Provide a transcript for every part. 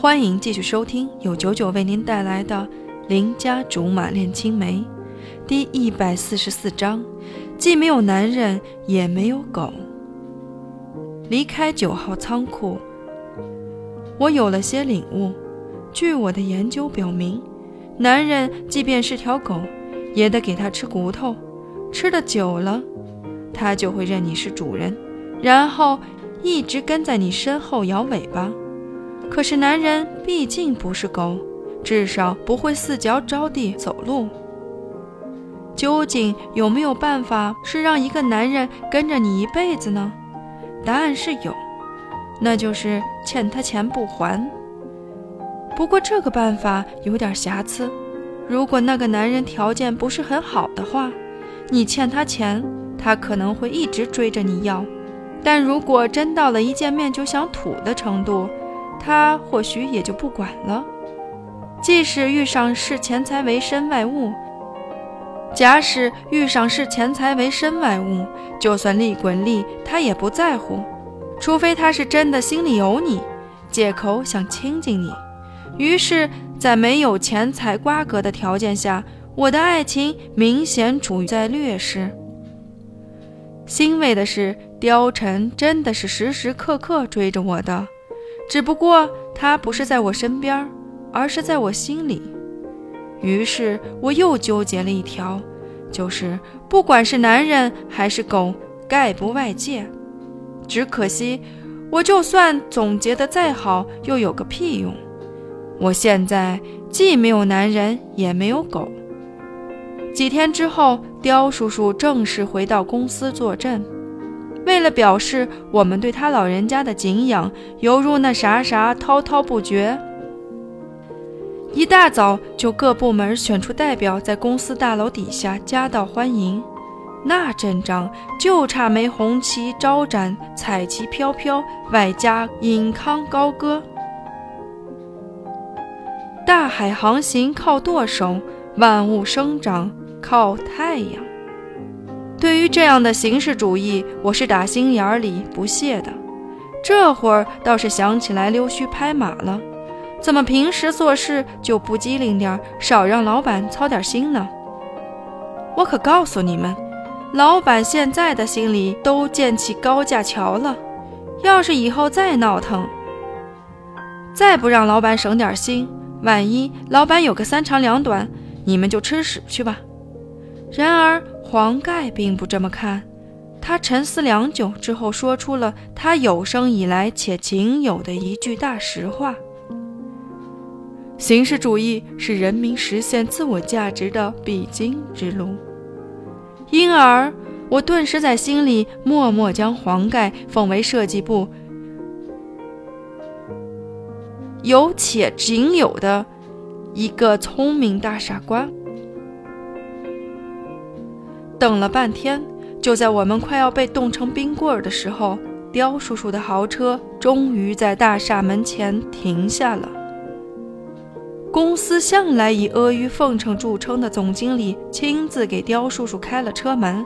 欢迎继续收听由九九为您带来的《邻家竹马恋青梅》第一百四十四章，既没有男人，也没有狗。离开九号仓库，我有了些领悟。据我的研究表明，男人即便是条狗，也得给它吃骨头，吃的久了，它就会认你是主人，然后一直跟在你身后摇尾巴。可是男人毕竟不是狗，至少不会四脚着地走路。究竟有没有办法是让一个男人跟着你一辈子呢？答案是有，那就是欠他钱不还。不过这个办法有点瑕疵。如果那个男人条件不是很好的话，你欠他钱，他可能会一直追着你要；但如果真到了一见面就想吐的程度，他或许也就不管了。即使遇上视钱财为身外物，假使遇上视钱财为身外物，就算利滚利，他也不在乎，除非他是真的心里有你，借口想亲近你。于是，在没有钱财瓜葛的条件下，我的爱情明显处在劣势。欣慰的是，貂蝉真的是时时刻刻追着我的。只不过他不是在我身边，而是在我心里。于是我又纠结了一条，就是不管是男人还是狗，概不外借。只可惜，我就算总结的再好，又有个屁用？我现在既没有男人，也没有狗。几天之后，刁叔叔正式回到公司坐镇。为了表示我们对他老人家的敬仰，犹如那啥啥滔滔不绝，一大早就各部门选出代表，在公司大楼底下夹道欢迎。那阵仗就差没红旗招展、彩旗飘飘，外加引吭高歌。大海航行靠舵手，万物生长靠太阳。对于这样的形式主义，我是打心眼里不屑的。这会儿倒是想起来溜须拍马了，怎么平时做事就不机灵点，少让老板操点心呢？我可告诉你们，老板现在的心里都建起高架桥了。要是以后再闹腾，再不让老板省点心，万一老板有个三长两短，你们就吃屎去吧。然而。黄盖并不这么看，他沉思良久之后，说出了他有生以来且仅有的一句大实话：形式主义是人民实现自我价值的必经之路。因而，我顿时在心里默默将黄盖奉为设计部有且仅有的一个聪明大傻瓜。等了半天，就在我们快要被冻成冰棍儿的时候，刁叔叔的豪车终于在大厦门前停下了。公司向来以阿谀奉承著称的总经理亲自给刁叔叔开了车门，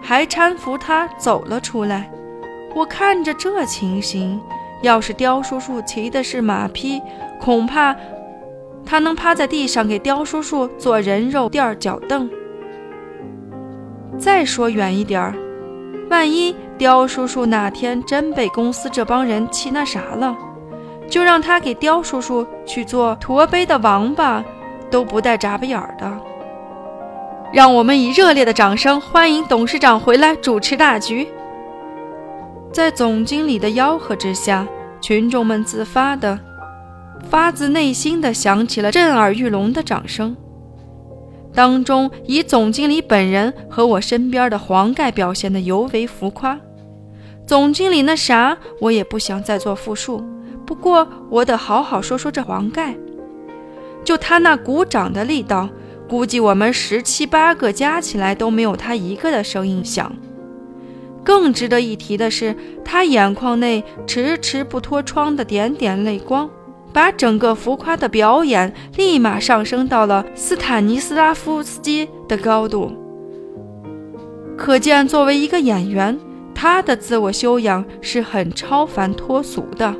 还搀扶他走了出来。我看着这情形，要是刁叔叔骑的是马匹，恐怕他能趴在地上给刁叔叔做人肉垫脚凳。再说远一点儿，万一刁叔叔哪天真被公司这帮人气那啥了，就让他给刁叔叔去做驼背的王八，都不带眨巴眼儿的。让我们以热烈的掌声欢迎董事长回来主持大局。在总经理的吆喝之下，群众们自发的、发自内心的响起了震耳欲聋的掌声。当中以总经理本人和我身边的黄盖表现的尤为浮夸。总经理那啥，我也不想再做复述。不过我得好好说说这黄盖。就他那鼓掌的力道，估计我们十七八个加起来都没有他一个的声音响。更值得一提的是，他眼眶内迟迟不脱窗的点点泪光。把整个浮夸的表演立马上升到了斯坦尼斯拉夫斯基的高度，可见作为一个演员，他的自我修养是很超凡脱俗的。